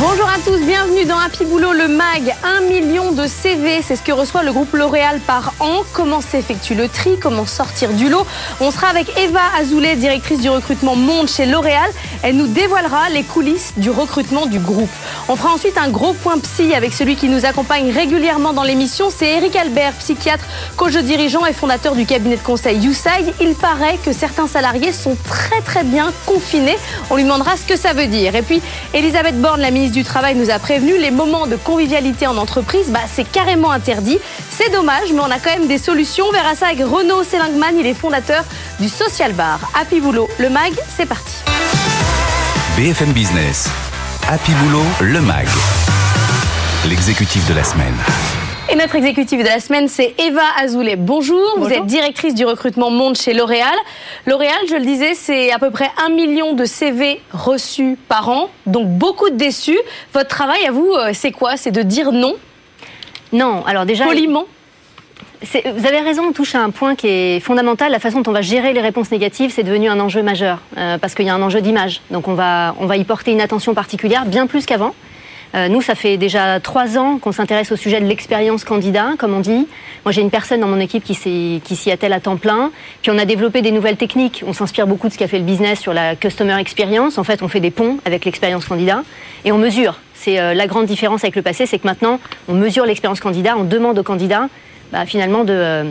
Bonjour à tous, bienvenue dans Happy Boulot, le MAG. Un million de CV, c'est ce que reçoit le groupe L'Oréal par an. Comment s'effectue le tri? Comment sortir du lot? On sera avec Eva Azoulay, directrice du recrutement Monde chez L'Oréal. Elle nous dévoilera les coulisses du recrutement du groupe. On fera ensuite un gros point psy avec celui qui nous accompagne régulièrement dans l'émission. C'est Eric Albert, psychiatre, coach dirigeant et fondateur du cabinet de conseil YouSide. Il paraît que certains salariés sont très très bien confinés. On lui demandera ce que ça veut dire. Et puis, Elisabeth Borne, la ministre du Travail, nous a prévenu, les moments de convivialité en entreprise, bah, c'est carrément interdit. C'est dommage, mais on a quand même des solutions. On verra ça avec Renaud Selingman, il est fondateur du Social Bar. Happy Boulot, le MAG, c'est parti. BFM Business, Happy Boulot, le MAG, l'exécutif de la semaine. Et notre exécutive de la semaine, c'est Eva Azoulay. Bonjour, vous êtes directrice du recrutement Monde chez L'Oréal. L'Oréal, je le disais, c'est à peu près un million de CV reçus par an, donc beaucoup de déçus. Votre travail à vous, euh, c'est quoi? C'est de dire non? Non, alors déjà. Poliment? vous avez raison, on touche à un point qui est fondamental. La façon dont on va gérer les réponses négatives, c'est devenu un enjeu majeur, euh, parce qu'il y a un enjeu d'image. Donc on va, on va y porter une attention particulière, bien plus qu'avant. Euh, nous, ça fait déjà trois ans qu'on s'intéresse au sujet de l'expérience candidat, comme on dit. Moi, j'ai une personne dans mon équipe qui s'y attelle à temps plein. Puis on a développé des nouvelles techniques. On s'inspire beaucoup de ce qu'a fait le business sur la customer experience. En fait, on fait des ponts avec l'expérience candidat et on mesure. C'est euh, la grande différence avec le passé, c'est que maintenant, on mesure l'expérience candidat, on demande aux candidats bah, finalement de... Euh,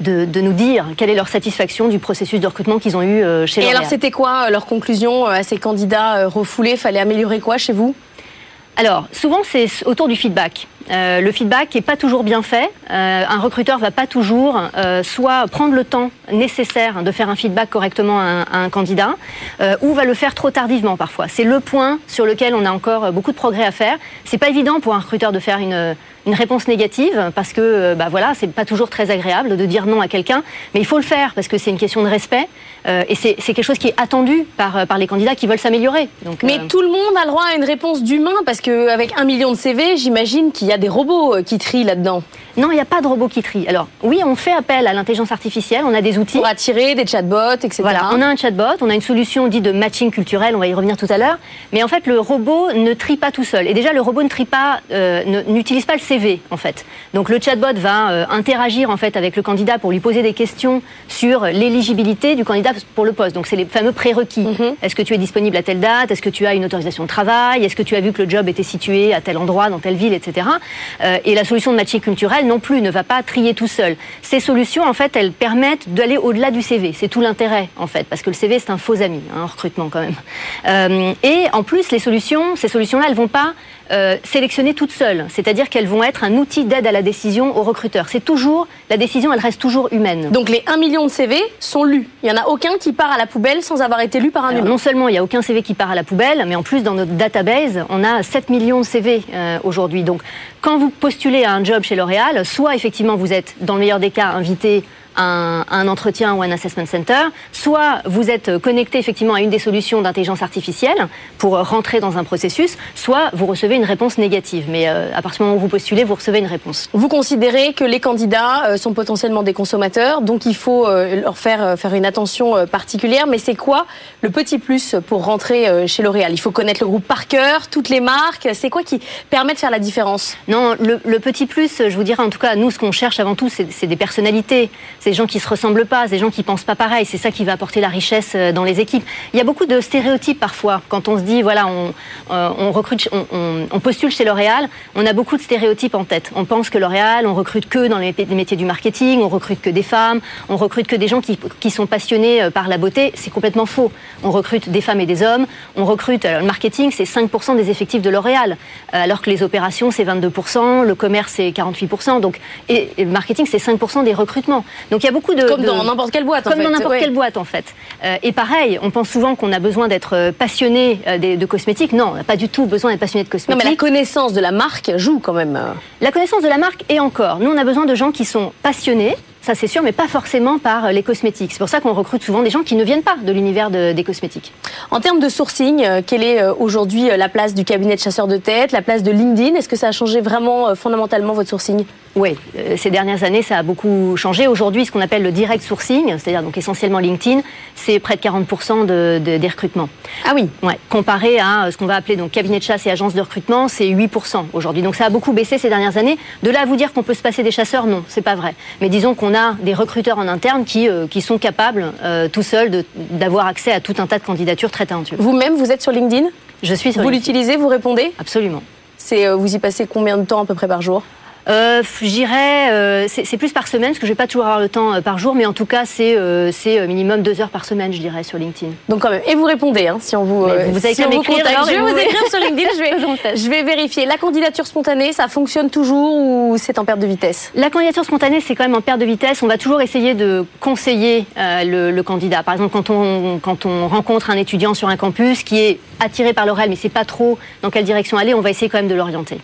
de, de, nous dire quelle est leur satisfaction du processus de recrutement qu'ils ont eu chez Et alors, c'était quoi leur conclusion à ces candidats refoulés? Fallait améliorer quoi chez vous? Alors, souvent, c'est autour du feedback. Euh, le feedback n'est pas toujours bien fait. Euh, un recruteur va pas toujours euh, soit prendre le temps nécessaire de faire un feedback correctement à un, candidat, ou va le faire trop tardivement parfois. C'est le point sur lequel on a encore beaucoup de progrès à faire. C'est pas évident pour un recruteur de faire une, une réponse négative parce que bah voilà, c'est pas toujours très agréable de dire non à quelqu'un, mais il faut le faire parce que c'est une question de respect et c'est quelque chose qui est attendu par, par les candidats qui veulent s'améliorer. Mais tout le monde a le droit à une réponse d'humain parce qu'avec un million de CV, j'imagine qu'il y a des robots euh, qui trient là-dedans Non, il n'y a pas de robots qui trient. Alors, oui, on fait appel à l'intelligence artificielle, on a des outils. Pour attirer des chatbots, etc. Voilà, on a un chatbot, on a une solution dite de matching culturel, on va y revenir tout à l'heure. Mais en fait, le robot ne trie pas tout seul. Et déjà, le robot ne trie pas, euh, n'utilise pas le CV, en fait. Donc, le chatbot va euh, interagir, en fait, avec le candidat pour lui poser des questions sur l'éligibilité du candidat pour le poste. Donc, c'est les fameux prérequis. Mhm. Est-ce que tu es disponible à telle date? Est-ce que tu as une autorisation de travail? Est-ce que tu as vu que le job était situé à tel endroit, dans telle ville, etc. Euh, et la solution de matching culturel non plus ne va pas trier tout seul. Ces solutions, en fait, elles permettent d'aller au-delà du CV. C'est tout l'intérêt, en fait, parce que le CV, c'est un faux ami, un hein, recrutement quand même. Euh, et en plus, les solutions, ces solutions-là, elles vont pas euh, sélectionner toutes seules. C'est-à-dire qu'elles vont être un outil d'aide à la décision au recruteur. C'est toujours, la décision, elle reste toujours humaine. Donc les 1 million de CV sont lus. Il n'y en a aucun qui part à la poubelle sans avoir été lu par un humain. Non seulement il n'y a aucun CV qui part à la poubelle, mais en plus, dans notre database, on a 7 millions de CV aujourd'hui. Donc quand vous postulez à un job chez L'Oréal, soit effectivement vous êtes, dans le meilleur des cas, invité un, entretien ou un assessment center, soit vous êtes connecté effectivement à une des solutions d'intelligence artificielle pour rentrer dans un processus, soit vous recevez une réponse négative. Mais euh, à partir du moment où vous postulez, vous recevez une réponse. Vous considérez que les candidats euh, sont potentiellement des consommateurs, donc il faut euh, leur faire faire une attention particulière. Mais c'est quoi le petit plus pour rentrer chez L'Oréal? Il faut connaître le groupe par cœur, toutes les marques. C'est quoi qui permet de faire la différence? Non, le, le, petit plus, je vous dirais en tout cas, nous, ce qu'on cherche avant tout, c'est des personnalités des gens qui se ressemblent pas, des gens qui pensent pas pareil. C'est ça qui va apporter la richesse euh, dans les équipes. Il y a beaucoup de stéréotypes parfois. Quand on se dit, voilà, on, euh, recrute, on, postule chez L'Oréal, on a beaucoup de stéréotypes en tête. On pense que L'Oréal, on recrute que dans les métiers du marketing, on recrute que des femmes, on recrute que des gens qui, sont passionnés euh, par la beauté. C'est complètement faux. On recrute des femmes et des hommes. On recrute, le marketing, c'est 5% des effectifs de L'Oréal, alors que les opérations, c'est 22%, le commerce, c'est 48%. Donc, et le marketing, c'est 5% des recrutements. Donc, il y a beaucoup de comme dans n'importe quelle boîte. En comme dans n'importe quelle boîte en fait. Euh, et pareil, on pense souvent qu'on a besoin d'être euh, passionné euh, de, cosmétiques. Non, on n'a pas du tout besoin d'être passionné de cosmétiques. Non, mais la connaissance de la marque joue quand même. La connaissance de la marque et encore. Nous, on a besoin de gens qui sont passionnés. Ça c'est sûr, mais pas forcément par les cosmétiques. C'est pour ça qu'on recrute souvent des gens qui ne viennent pas de l'univers des cosmétiques. En termes de sourcing, quelle est aujourd'hui la place du cabinet de chasseurs de tête, la place de LinkedIn? Est-ce que ça a changé vraiment fondamentalement votre sourcing? Oui, euh, ces dernières années, ça a beaucoup changé. Aujourd'hui, ce qu'on appelle le direct sourcing, c'est-à-dire donc essentiellement LinkedIn, c'est près de 40% de, de, des recrutements. Ah oui ouais. Comparé à euh, ce qu'on va appeler donc cabinet de chasse et agence de recrutement, c'est 8% aujourd'hui. Donc ça a beaucoup baissé ces dernières années. De là à vous dire qu'on peut se passer des chasseurs, non, c'est pas vrai. Mais disons qu'on a des recruteurs en interne qui, euh, qui sont capables, euh, tout seuls, d'avoir accès à tout un tas de candidatures très talentueuses. Vous-même, vous êtes sur LinkedIn? Je suis sur Vous l'utilisez, vous répondez? Absolument. C'est, vous y passez combien de temps à peu près par jour? Euh, J'irais, euh, c'est plus par semaine, parce que je vais pas toujours avoir le temps euh, par jour, mais en tout cas, c'est euh, c'est minimum deux heures par semaine, je dirais, sur LinkedIn. Donc quand même, et vous répondez, hein, si on vous, mais vous avez si on vous contacte. Je vais vous écrire sur LinkedIn, je vais, je vais vérifier. La candidature spontanée, ça fonctionne toujours ou c'est en perte de vitesse? La candidature spontanée, c'est quand même en perte de vitesse. On va toujours essayer de conseiller le, le, candidat. Par exemple, quand on, quand on rencontre un étudiant sur un campus qui est attiré par l'oral, mais c'est pas trop dans quelle direction aller, on va essayer quand même de l'orienter.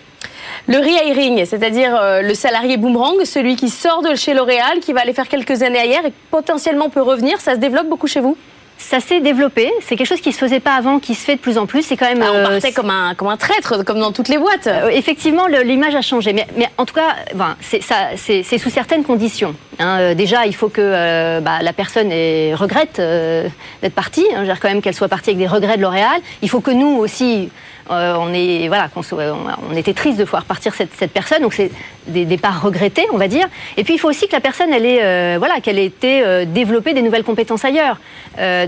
Le rehiring, c'est-à-dire euh, le salarié boomerang, celui qui sort de chez L'Oréal, qui va aller faire quelques années ailleurs et potentiellement peut revenir, ça se développe beaucoup chez vous? Ça s'est développé. C'est quelque chose qui se faisait pas avant, qui se fait de plus en plus. C'est quand même. Ah, on partait comme un comme un traître, comme dans toutes les boîtes. Euh, effectivement, l'image a changé, mais, mais en tout cas, c'est sous certaines conditions. Hein. Euh, déjà, il faut que euh, bah, la personne ait, regrette euh, d'être partie. Hein, quand même qu'elle soit partie avec des regrets de L'Oréal. Il faut que nous aussi, on est voilà, on, était triste de voir partir cette, cette personne. Donc c'est des départs regrettés, on va dire. Et puis il faut aussi que la personne, elle ait, voilà, qu'elle ait été développée des nouvelles compétences ailleurs.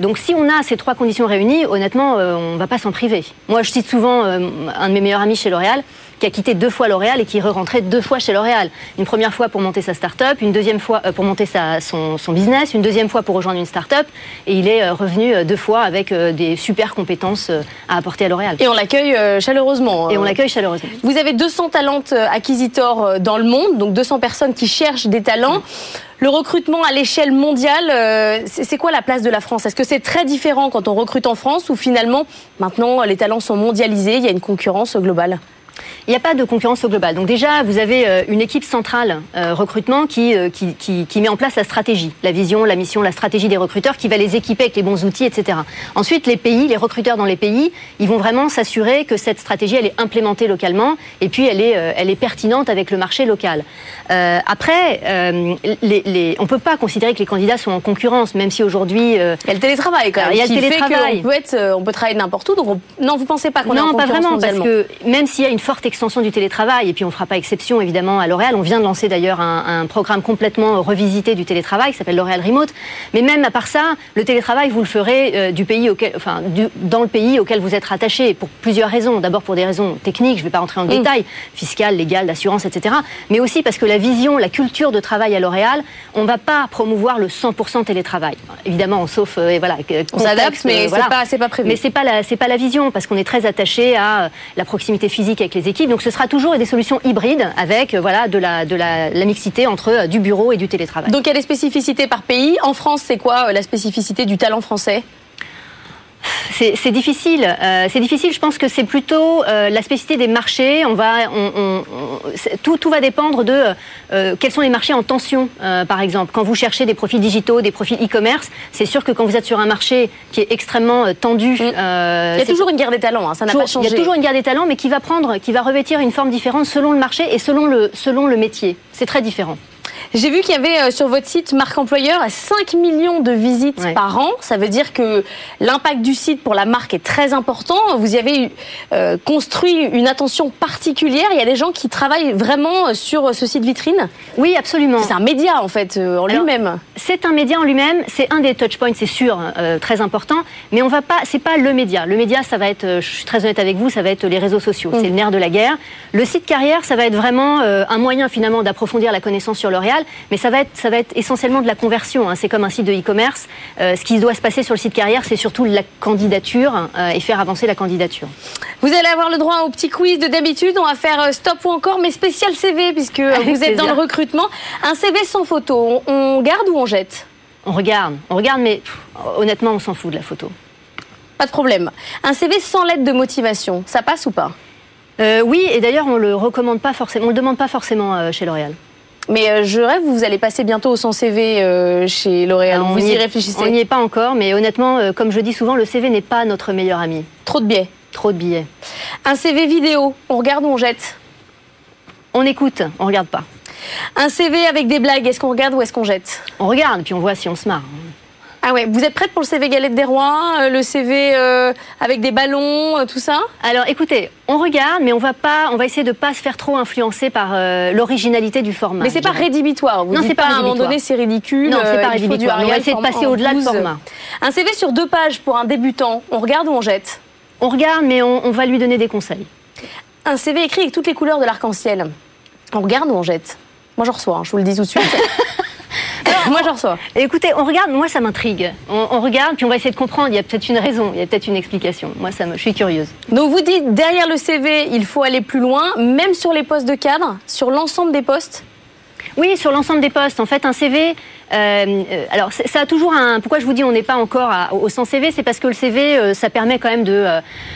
donc si on a ces trois conditions réunies, honnêtement, on ne va pas s'en priver. Moi, je cite souvent un de mes meilleurs amis chez L'Oréal qui a quitté deux fois L'Oréal et qui est re-rentré deux fois chez L'Oréal. Une première fois pour monter sa start-up, une deuxième fois euh, pour monter sa, son, son, business, une deuxième fois pour rejoindre une start-up, et il est euh, revenu euh, deux fois avec des super compétences à apporter à L'Oréal. Et on l'accueille chaleureusement. Et on l'accueille chaleureusement. Vous avez 200 talents acquisitors dans le monde, donc 200 personnes qui cherchent des talents. Le recrutement à l'échelle mondiale, c'est quoi la place de la France? Est-ce que c'est très différent quand on recrute en France ou finalement maintenant les talents sont mondialisés, il y a une concurrence globale? Il n'y a pas de concurrence au global. Donc déjà, vous avez euh, une équipe centrale euh, recrutement qui, euh, qui, qui, qui, met en place la stratégie, la vision, la mission, la stratégie des recruteurs, qui va les équiper avec les bons outils, etc. Ensuite, les pays, les recruteurs dans les pays, ils vont vraiment s'assurer que cette stratégie, elle est implémentée localement et puis elle est, elle est pertinente avec le marché local. Euh, après, euh, les, les, on ne peut pas considérer que les candidats sont en concurrence, même si aujourd'hui... il y a le télétravail quand même. il y a le télétravail. on, peut être, on peut travailler n'importe où, donc on... non, vous pensez pas qu'on est en concurrence Non, pas vraiment, parce que même s'il y a une forte extension du télétravail, et puis on ne fera pas exception évidemment à L'Oréal. On vient de lancer d'ailleurs un, un, programme complètement revisité du télétravail qui s'appelle L'Oréal Remote. Mais même à part ça, le télétravail, vous le ferez euh, du pays auquel, enfin, du, dans le pays auquel vous êtes rattaché pour plusieurs raisons. D'abord pour des raisons techniques, je ne vais pas rentrer en mmh. détail, fiscales, légales, d'assurance, etc. Mais aussi parce que la vision, la culture de travail à L'Oréal, on ne va pas promouvoir le 100% télétravail. Évidemment, sauf euh, voilà, on s'adapte, mais euh, voilà. c'est pas, pas prévu. Mais c'est pas la, c'est pas la vision parce qu'on est très attaché à la proximité physique avec Donc ce sera toujours des solutions hybrides avec euh, voilà, de, la, de la, la, mixité entre euh, du bureau et du télétravail. Donc il y a des spécificités par pays. En France, c'est quoi euh, la spécificité du talent français? C'est difficile. Euh, c'est difficile. Je pense que c'est plutôt euh, la spécificité des marchés. On va, on, on, tout, tout, va dépendre de euh, quels sont les marchés en tension, par exemple. Quand vous cherchez des profils digitaux, des profils e-commerce, c'est sûr que quand vous êtes sur un marché qui est extrêmement tendu, mmh. il y a toujours une guerre des talents. Hein, ça n'a pas changé. Il y a toujours une guerre des talents, mais qui va prendre, qui va revêtir une forme différente selon le marché et selon le, selon le métier. C'est très différent. J'ai vu qu'il y avait euh, sur votre site marque employeur 5 millions de visites ouais. par an. Ça veut dire que l'impact du site pour la marque est très important. Vous y avez euh, construit une attention particulière. Il y a des gens qui travaillent vraiment sur ce site vitrine? Oui, absolument. C'est un média en fait euh, en lui-même. C'est un média en lui-même. C'est un des touchpoints, c'est sûr, euh, très important. Mais on va pas. C'est pas le média. Le média, ça va être. Je suis très honnête avec vous, ça va être les réseaux sociaux. Mmh. C'est le nerf de la guerre. Le site carrière, ça va être vraiment euh, un moyen finalement d'approfondir la connaissance sur L'Oréal mais ça va être, ça va être essentiellement de la conversion. Hein. C'est comme un site de e-commerce. Euh, ce qui doit se passer sur le site carrière, c'est surtout la candidature euh, et faire avancer la candidature. Vous allez avoir le droit au petit quiz de d'habitude. On va faire euh, stop ou encore, mais spécial CV, puisque vous êtes dans le recrutement. Un CV sans photo, on, on garde ou on jette? On regarde. On regarde, mais pff, honnêtement, on s'en fout de la photo. Pas de problème. Un CV sans lettre de motivation, ça passe ou pas? Euh, Oui, et d'ailleurs, on le recommande pas forcément, on le demande pas forcément euh, chez L'Oréal. Mais euh, je rêve, vous allez passer bientôt au 100 CV euh, chez L'Oréal. Vous y, y réfléchissez On n'y est pas encore, mais honnêtement, euh, comme je dis souvent, le CV n'est pas notre meilleur ami. Trop de biais. Trop de billets. Un CV vidéo, on regarde ou on jette? On écoute, on regarde pas. Un CV avec des blagues, est-ce qu'on regarde ou est-ce qu'on jette? On regarde, puis on voit si on se marre. Ah ouais, vous êtes prête pour le CV Galette des Rois, euh, le CV euh, avec des ballons, euh, tout ça? Alors écoutez, on regarde, mais on va pas, on va essayer de pas se faire trop influencer par l'originalité du format. Mais c'est pas rédhibitoire. Vous non, c'est pas à un moment donné c'est ridicule. Non, c'est pas rédhibitoire. On va essayer de passer au-delà du format. Un CV sur deux pages pour un débutant, on regarde ou on jette? On regarde, mais on, on va lui donner des conseils. Un CV écrit avec toutes les couleurs de l'arc-en-ciel, on regarde ou on jette? Moi je reçois, hein, je vous le dis tout de suite. moi, j'en reçois. Écoutez, on regarde, moi, ça m'intrigue. On, regarde, puis on va essayer de comprendre. Il y a peut-être une raison, il y a peut-être une explication. Moi, ça me, je suis curieuse. Donc, vous dites, derrière le CV, il faut aller plus loin, même sur les postes de cadre, sur l'ensemble des postes? Oui, sur l'ensemble des postes. En fait, un CV, euh, euh, alors ça a toujours un. Pourquoi je vous dis on n'est pas encore au 100 CV, c'est parce que le CV, euh, ça permet quand même de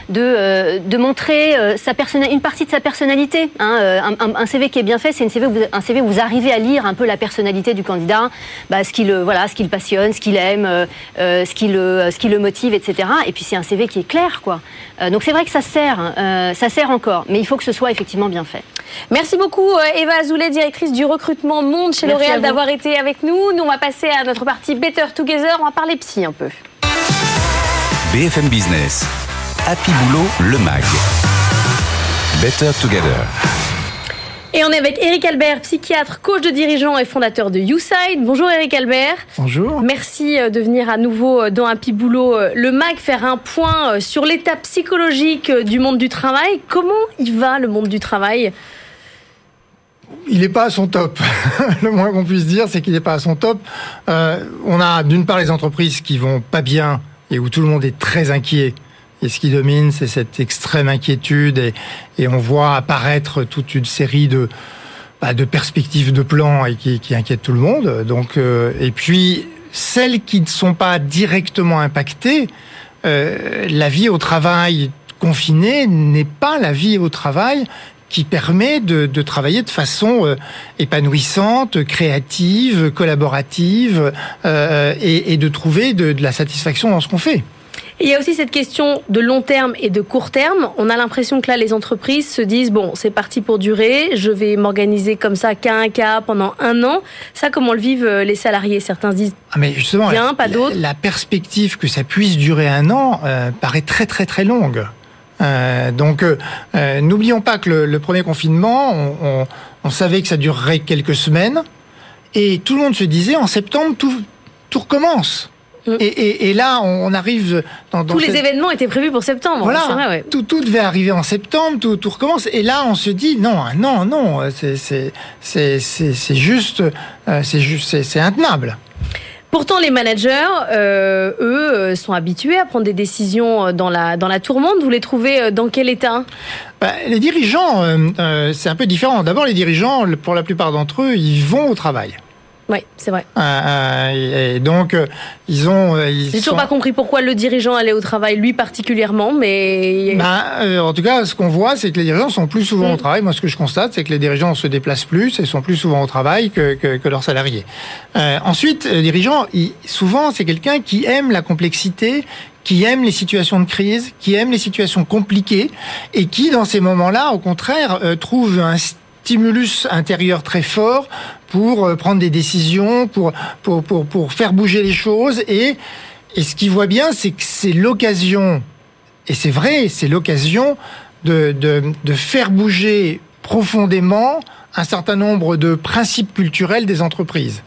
de, de montrer sa une partie de sa personnalité. Hein. Un, CV qui est bien fait, c'est un CV où vous arrivez à lire un peu la personnalité du candidat, bah, ce qui le voilà, ce qu'il passionne, ce qu'il aime, ce qui le ce qui le motive, etc. Et puis c'est un CV qui est clair, quoi. donc c'est vrai que ça sert, hein. ça sert encore, mais il faut que ce soit effectivement bien fait. Merci beaucoup Eva Azoulay, directrice du recrutement Monde chez L'Oréal, d'avoir été avec nous on va passer à notre partie Better Together. On va parler psy un peu. BFM Business. Happy Boulot, le MAG. Better Together. Et on est avec Eric Albert, psychiatre, coach de dirigeants et fondateur de YouSide. Bonjour Eric Albert. Bonjour. Merci euh, de venir à nouveau euh, dans Happy Boulot, euh, le MAG, faire un point sur l'état psychologique du monde du travail. Comment il va le monde du travail? Il n'est pas à son top. le moins qu'on puisse dire, c'est qu'il n'est pas à son top. Euh, on a d'une part les entreprises qui vont pas bien et où tout le monde est très inquiet. Et ce qui domine, c'est cette extrême inquiétude et, on voit apparaître toute une série de, bah, perspectives de plans qui inquiètent tout le monde. Donc, euh, et puis celles qui ne sont pas directement impactées, euh, la vie au travail confinée n'est pas la vie au travail qui permet de, de travailler de façon euh, épanouissante, créative, collaborative euh, et, et, de trouver de, de la satisfaction dans ce qu'on fait. il y a aussi cette question de long terme et de court terme. On a l'impression que là, les entreprises se disent bon, c'est parti pour durer. Je vais m'organiser comme ça, cas un cas, pendant un an. Ça, comment le vivent euh, les salariés? Certains se disent ah, mais justement, bien, pas d'autres. La, perspective que ça puisse durer un an euh, paraît très très très longue. Euh, donc, euh, euh, n'oublions pas que le, premier confinement, on, on, savait que ça durerait quelques semaines, et tout le monde se disait en septembre tout, tout recommence. Mm. Et, et, et, là, on arrive dans, dans tous les événements étaient prévus pour septembre. Voilà, vrai, ouais. tout, tout devait arriver en septembre, tout, tout recommence. Et là, on se dit non, non, non, c'est c'est juste, c'est juste, c'est intenable. Pourtant, les managers, euh, eux, euh, sont habitués à prendre des décisions euh, dans la, dans la tourmente. Vous les trouvez dans quel état? Bah, Les dirigeants, c'est un peu différent. D'abord, les dirigeants, pour la plupart d'entre eux, ils vont au travail. Oui, c'est vrai. et donc, ils ont. J'ai toujours pas compris pourquoi le dirigeant allait au travail, lui particulièrement, mais. Bah, en tout cas, ce qu'on voit, c'est que les dirigeants sont plus souvent au mm. travail. Moi, ce que je constate, c'est que les dirigeants se déplacent plus et sont plus souvent au travail que, que, que leurs salariés. Euh, ensuite, le dirigeant, souvent, c'est quelqu'un qui aime la complexité, qui aime les situations de crise, qui aime les situations compliquées et qui, dans ces moments-là, au contraire, euh, trouve un stimulus intérieur très fort pour euh, prendre des décisions, pour, pour, pour, pour faire bouger les choses. Et, et ce qu'il voit bien, c'est que c'est l'occasion, et c'est vrai, c'est l'occasion de, de, de faire bouger profondément un certain nombre de principes culturels des entreprises.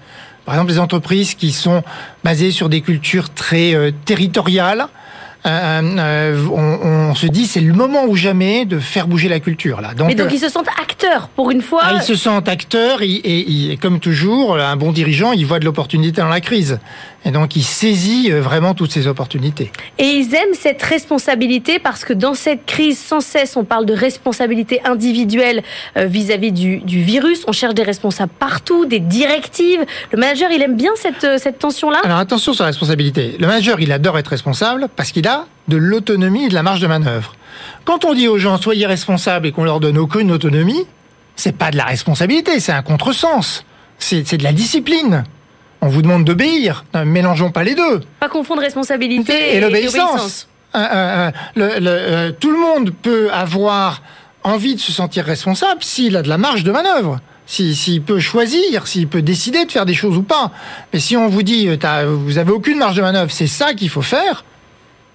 Par exemple, les entreprises qui sont basées sur des cultures très euh, territoriales, euh, euh, on, se dit c'est le moment ou jamais de faire bouger la culture là. Donc, Mais donc ils se sentent acteurs pour une fois. Ah, ils se sentent acteurs et, et, comme toujours, un bon dirigeant, il voit de l'opportunité dans la crise. Et donc, il saisit euh, vraiment toutes ces opportunités. Et ils aiment cette responsabilité parce que dans cette crise, sans cesse, on parle de responsabilité individuelle euh, vis-à-vis du, du, virus. On cherche des responsables partout, des directives. Le manager, il aime bien cette, euh, cette tension-là Alors, attention sur la responsabilité. Le manager, il adore être responsable parce qu'il a de l'autonomie et de la marge de manœuvre. Quand on dit aux gens, soyez responsables et qu'on leur donne aucune autonomie, c'est pas de la responsabilité, c'est un contresens. C'est de la discipline on vous demande d'obéir. Ne mélangeons pas les deux. Pas confondre responsabilité et, l'obéissance. Euh, euh, euh, tout le monde peut avoir envie de se sentir responsable s'il a de la marge de manœuvre. s'il peut choisir, s'il peut décider de faire des choses ou pas. Mais si on vous dit, vous avez aucune marge de manœuvre, c'est ça qu'il faut faire,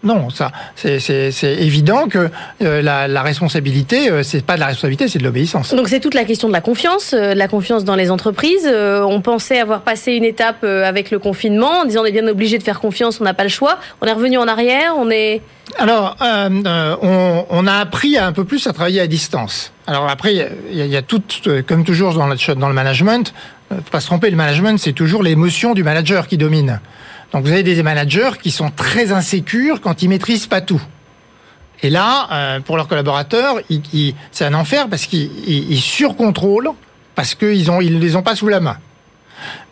non, ça, c'est évident que euh, la, la, responsabilité, euh, c'est pas de la responsabilité, c'est de l'obéissance. Donc c'est toute la question de la confiance, euh, de la confiance dans les entreprises. on pensait avoir passé une étape avec le confinement, en disant on est bien obligé de faire confiance, on n'a pas le choix. On est revenu en arrière, on est. Alors, on, on, a appris un peu plus à travailler à distance. Alors après, il y, y, a tout, comme toujours dans le, dans le management, faut pas se tromper, le management, c'est toujours l'émotion du manager qui domine. Donc vous avez des managers qui sont très insécures quand ils maîtrisent pas tout. Et là, euh, pour leurs collaborateurs, c'est un enfer parce qu'ils surcontrôlent parce qu'ils ont ils les ont pas sous la main.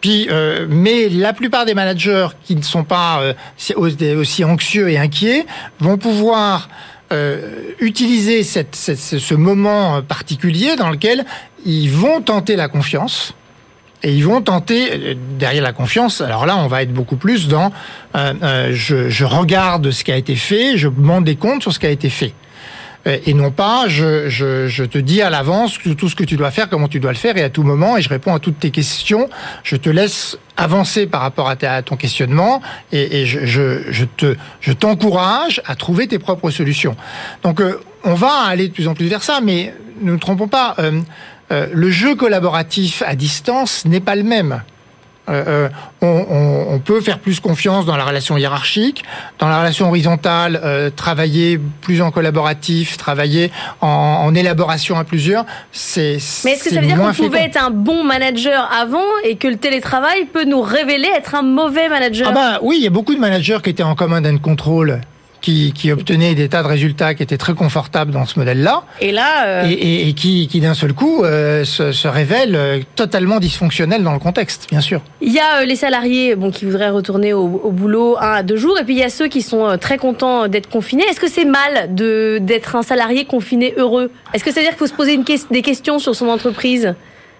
Puis, euh, mais la plupart des managers qui ne sont pas euh, aussi anxieux et inquiets vont pouvoir utiliser ce moment particulier dans lequel ils vont tenter la confiance et ils vont tenter, euh, derrière la confiance, alors là, on va être beaucoup plus dans euh, euh, je, regarde ce qui a été fait, je demande des comptes sur ce qui a été fait. Et non pas, je, te dis à l'avance tout ce que tu dois faire, comment tu dois le faire, et à tout moment, et je réponds à toutes tes questions. Je te laisse avancer par rapport à, ton questionnement, et, je, te, je t'encourage à trouver tes propres solutions. Donc, on va aller de plus en plus vers ça, mais ne nous trompons pas. Euh, le jeu collaboratif à distance n'est pas le même. Euh, euh, on, peut faire plus confiance dans la relation hiérarchique, dans la relation horizontale, travailler plus en collaboratif, travailler en, élaboration à plusieurs. C'est mais est-ce que ça veut dire qu'on pouvait être un bon manager avant et que le télétravail peut nous révéler être un mauvais manager? Ah bah oui, il y a beaucoup de managers qui étaient en commun d'un contrôle qui, qui obtenait des tas de résultats qui étaient très confortables dans ce modèle-là. Et là, euh, et, et, qui, qui d'un seul coup euh, se, se révèle euh, totalement dysfonctionnel dans le contexte, bien sûr. Il y a les salariés, bon, qui voudraient retourner au, au, boulot un à deux jours, et puis il y a ceux qui sont très contents d'être confinés. Est-ce que c'est mal de d'être un salarié confiné heureux? Est-ce que ça veut dire qu'il faut se poser une des questions sur son entreprise?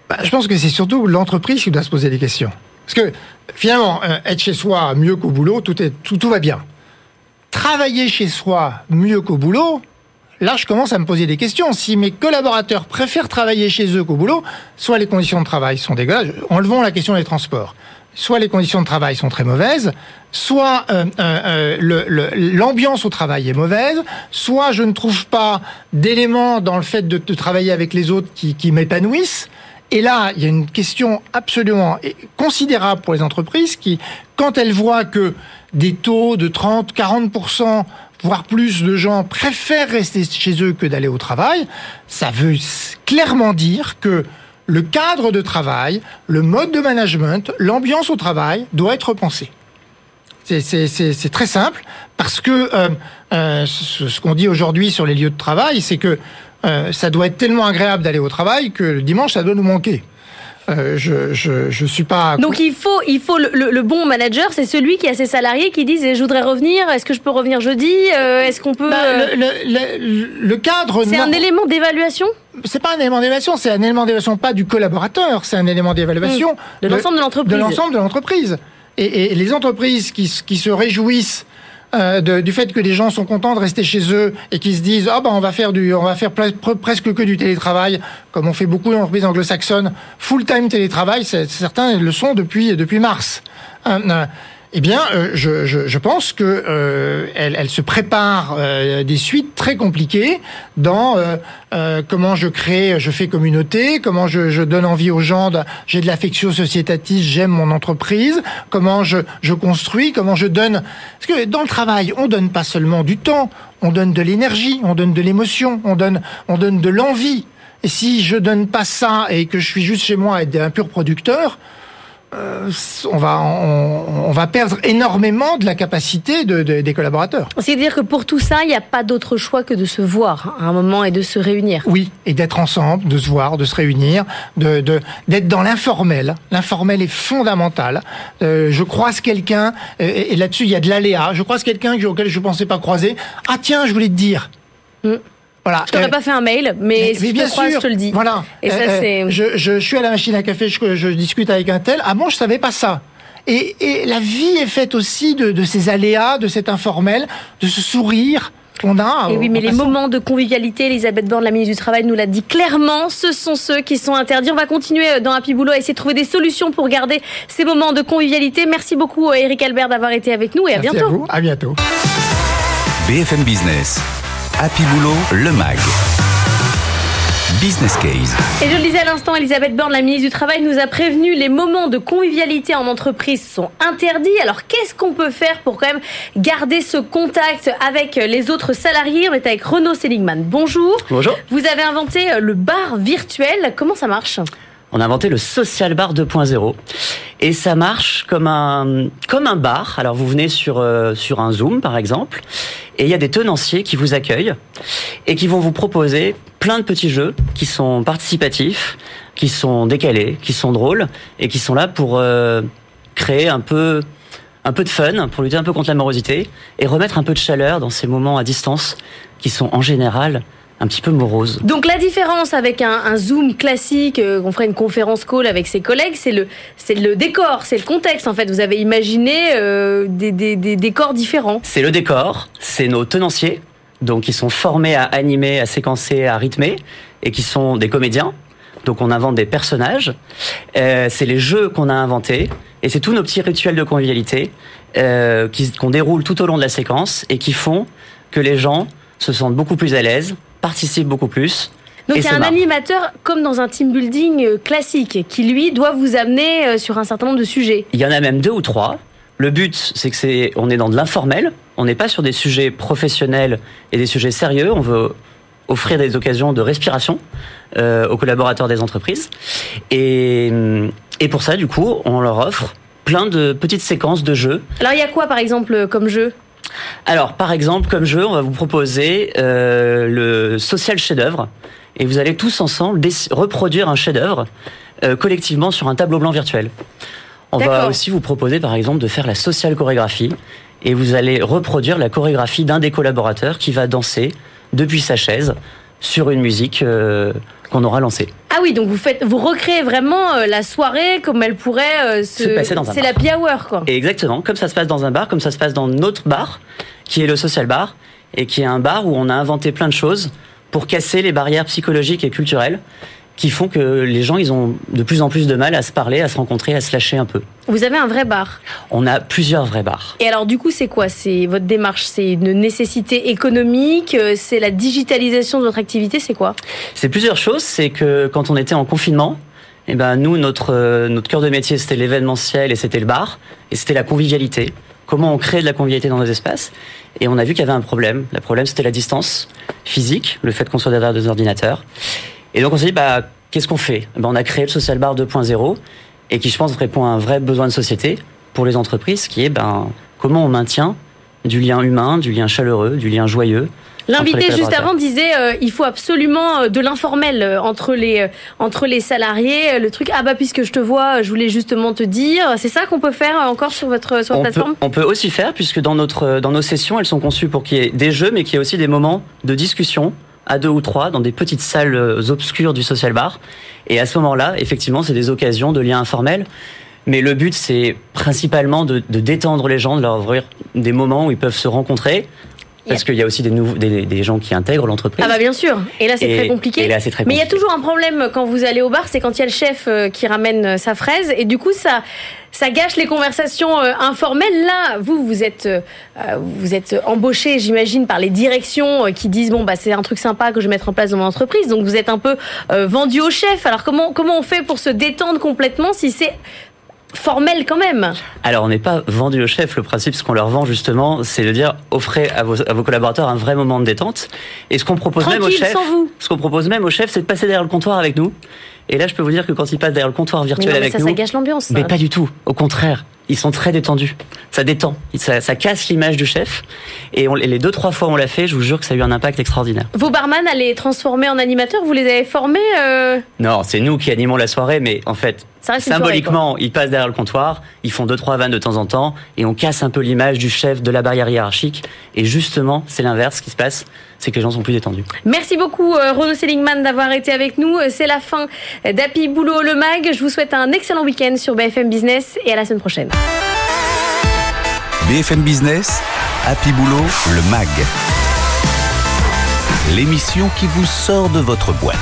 Bah, Je pense que c'est surtout l'entreprise qui doit se poser des questions. Parce que finalement, être chez soi mieux qu'au boulot, tout, est, tout, tout va bien travailler chez soi mieux qu'au boulot, là, je commence à me poser des questions. Si mes collaborateurs préfèrent travailler chez eux qu'au boulot, soit les conditions de travail sont dégueulasses, enlevons la question des transports. Soit les conditions de travail sont très mauvaises, soit euh, euh, euh l'ambiance au travail est mauvaise, soit je ne trouve pas d'éléments dans le fait de, travailler avec les autres qui m'épanouissent. Et là, il y a une question absolument considérable pour les entreprises qui, quand elles voient que des taux de 30, 40%, voire plus de gens préfèrent rester chez eux que d'aller au travail, ça veut clairement dire que le cadre de travail, le mode de management, l'ambiance au travail doit être repensé. C'est très simple parce que euh, euh, ce, qu'on dit aujourd'hui sur les lieux de travail, c'est que euh, ça doit être tellement agréable d'aller au travail que le dimanche, ça doit nous manquer. Euh, je, je, je suis pas. Donc il faut, il faut le, le, bon manager, c'est celui qui a ses salariés qui disent je voudrais revenir. Est-ce que je peux revenir jeudi euh, Est-ce qu'on peut bah, euh, le, le, cadre. C'est un élément d'évaluation? C'est pas un élément d'évaluation, c'est un élément d'évaluation pas du collaborateur, c'est un élément d'évaluation hmm. de l'ensemble de l'entreprise. De l'ensemble de l'entreprise. Et, et, les entreprises qui, qui se réjouissent euh, du fait que les gens sont contents de rester chez eux et qui se disent ah ben on va faire du on va faire presque que du télétravail comme on fait beaucoup dans l'entreprise anglo-saxonne full time télétravail certains le sont depuis depuis mars. Euh, euh, eh bien, euh, je, je, je, pense que euh, elle, elle, se prépare euh, des suites très compliquées dans euh, comment je crée, je fais communauté, comment je, je donne envie aux gens, j'ai de l'affection sociétatis, j'aime mon entreprise, comment je, je construis, comment je donne. Parce que dans le travail, on donne pas seulement du temps, on donne de l'énergie, on donne de l'émotion, on donne, on donne de l'envie. Et si je donne pas ça et que je suis juste chez moi et un pur producteur, euh, on, va, on, va perdre énormément de la capacité de, des collaborateurs. C'est-à-dire que pour tout ça, il n'y a pas d'autre choix que de se voir à un moment et de se réunir. Oui, et d'être ensemble, de se voir, de se réunir, de d'être dans l'informel. L'informel est fondamental. Euh, je croise quelqu'un, et, là-dessus il y a de l'aléa. Je croise quelqu'un auquel je ne pensais pas croiser. Ah tiens, je voulais te dire. Mm. Voilà. Je t'aurais euh, pas fait un mail, mais, si bien sûr, je te le dis. Voilà. Et ça, euh, c'est... Je, je, suis à la machine à café, je, je discute avec un tel. Ah bon, je savais pas ça. Et, et la vie est faite aussi de, de ces aléas, de cet informel, de ce sourire, qu'on a. Et oui, mais les passant. moments de convivialité, Elisabeth Borne, la ministre du Travail, nous l'a dit clairement, ce sont ceux qui sont interdits. On va continuer euh, dans Happy Boulot à essayer de trouver des solutions pour garder ces moments de convivialité. Merci beaucoup, euh, Eric Albert, d'avoir été avec nous et à Merci bientôt. vous. À bientôt. BFM Business. Happy Boulot, le MAG. Business Case. Et je le disais à l'instant, Elisabeth Borne, la ministre du Travail, nous a prévenu les moments de convivialité en entreprise sont interdits. Alors qu'est-ce qu'on peut faire pour quand même garder ce contact avec les autres salariés? On est avec Renaud Seligman. Bonjour. Bonjour. Vous avez inventé le bar virtuel. Comment ça marche? On a inventé le Social Bar 2.0 et ça marche comme un comme un bar. Alors vous venez sur euh, sur un Zoom par exemple et il y a des tenanciers qui vous accueillent et qui vont vous proposer plein de petits jeux qui sont participatifs, qui sont décalés, qui sont drôles et qui sont là pour euh, créer un peu un peu de fun, pour lutter un peu contre la morosité et remettre un peu de chaleur dans ces moments à distance qui sont en général un petit peu moroses. Donc la différence avec un, un Zoom classique, euh, on ferait une conférence call avec ses collègues, c'est le, c'est le décor, c'est le contexte en fait. Vous avez imaginé euh, des, des, des décors différents. C'est le décor, c'est nos tenanciers, donc qui sont formés à animer, à séquencer, à rythmer, et qui sont des comédiens. Donc on invente des personnages. Euh, c'est les jeux qu'on a inventés, et c'est tous nos petits rituels de convivialité euh, qu'on déroule tout au long de la séquence et qui font que les gens se sentent beaucoup plus à l'aise, participent beaucoup plus. Donc il y a un animateur comme dans un team building euh, classique qui lui doit vous amener euh, sur un certain nombre de sujets. Il y en a même deux ou trois. Le but, c'est que c'est, on est dans de l'informel. On n'est pas sur des sujets professionnels et des sujets sérieux. On veut offrir des occasions de respiration euh, aux collaborateurs des entreprises. Et, et pour ça, du coup, on leur offre plein de petites séquences de jeux. Alors il y a quoi par exemple comme jeu? Alors, par exemple, comme jeu, on va vous proposer euh, le social chef-d'œuvre. Et vous allez tous ensemble reproduire un chef-d'œuvre euh, collectivement sur un tableau blanc virtuel. On va aussi vous proposer, par exemple, de faire la social chorégraphie. Et vous allez reproduire la chorégraphie d'un des collaborateurs qui va danser depuis sa chaise sur une musique euh, qu'on aura lancée. Ah oui, donc vous faites, vous recréez vraiment euh, la soirée comme elle pourrait euh, se, Se passer dans un C'est la happy hour quoi. Et exactement, comme ça se passe dans un bar, comme ça se passe dans notre bar, qui est le social bar, et qui est un bar où on a inventé plein de choses pour casser les barrières psychologiques et culturelles qui font que les gens, ils ont de plus en plus de mal à se parler, à se rencontrer, à se lâcher un peu. Vous avez un vrai bar. On a plusieurs vrais bars. Et alors du coup c'est quoi? C'est votre démarche C'est une nécessité économique euh, C'est la digitalisation de votre activité C'est quoi? C'est plusieurs choses, c'est que quand on était en confinement, eh ben nous, notre, euh, notre cœur de métier, c'était l'événementiel et c'était le bar, et c'était la convivialité. Comment on crée de la convivialité dans nos espaces. Et on a vu qu'il y avait un problème. Le problème, c'était la distance physique, le fait qu'on soit derrière des ordinateurs. Et donc on s'est dit, bah, qu'est-ce qu'on fait? Ben, On a créé le Social Bar 2.0, et qui, je pense, répond à un vrai besoin de société pour les entreprises, qui est ben, comment on maintient du lien humain, du lien chaleureux, du lien joyeux. L'invité juste avant disait euh, il faut absolument euh, de l'informel euh, entre les euh, entre les salariés. Le truc ah bah puisque je te vois, je voulais justement te dire. C'est ça qu'on peut faire encore sur votre sur votre on peut, plateforme? on peut aussi faire, puisque dans, notre, dans nos sessions, elles sont conçues pour qu'il y ait des jeux, mais qu'il y ait aussi des moments de discussion à deux ou trois dans des petites salles euh, obscures du social bar. Et à ce moment-là, effectivement, c'est des occasions de liens informels. Mais le but, c'est principalement de, de détendre les gens, de leur ouvrir des moments où ils peuvent se rencontrer. Parce qu'il y a aussi des, nouveaux, des, des gens qui intègrent l'entreprise. Ah bah bien sûr. Et là c'est très compliqué. et là, c'est très Mais il y a compliqué. toujours un problème quand vous allez au bar, c'est quand il y a le chef euh, qui ramène euh, sa fraise et du coup ça ça gâche les conversations euh, informelles. Là, vous vous êtes euh, vous êtes embauché, j'imagine, par les directions qui disent bon bah c'est un truc sympa que je vais mettre en place dans mon entreprise. Donc vous êtes un peu euh, vendu au chef. Alors comment comment on fait pour se détendre complètement si c'est formel quand même Alors, on n'est pas vendu au chef. Le principe, ce qu'on leur vend justement, c'est de dire offrez à vos, à vos collaborateurs un vrai moment de détente. Et ce qu'on propose même au chef, ce qu'on propose même au chef, c'est de passer derrière le comptoir avec nous. Et là, je peux vous dire que quand ils passent derrière le comptoir Mais virtuel non, mais avec ça, nous, ça gâche l'ambiance. mais pas du tout. Au contraire, ils sont très détendus. Ça détend. Ça, ça casse l'image du chef. Et, on- et les deux trois fois où on l'a fait, je vous jure que ça a eu un impact extraordinaire. Vos barman à les transformer en animateurs, vous les avez formés euh, Non, c'est nous qui animons la soirée, mais en fait, soirée, symboliquement, ils passent derrière le comptoir, ils font deux trois vannes de temps en temps, et on casse un peu l'image du chef de la barrière hiérarchique. Et justement, c'est l'inverse qui se passe, c'est que les gens sont plus détendus. Merci beaucoup euh, Renaud Seligman d'avoir été avec nous. Euh, C'est la fin d'Happy Boulot le Mag. Je vous souhaite un excellent week-end sur BFM Business et à la semaine prochaine. BFM Business, Happy Boulot, le MAG. l'émission qui vous sort de votre boîte.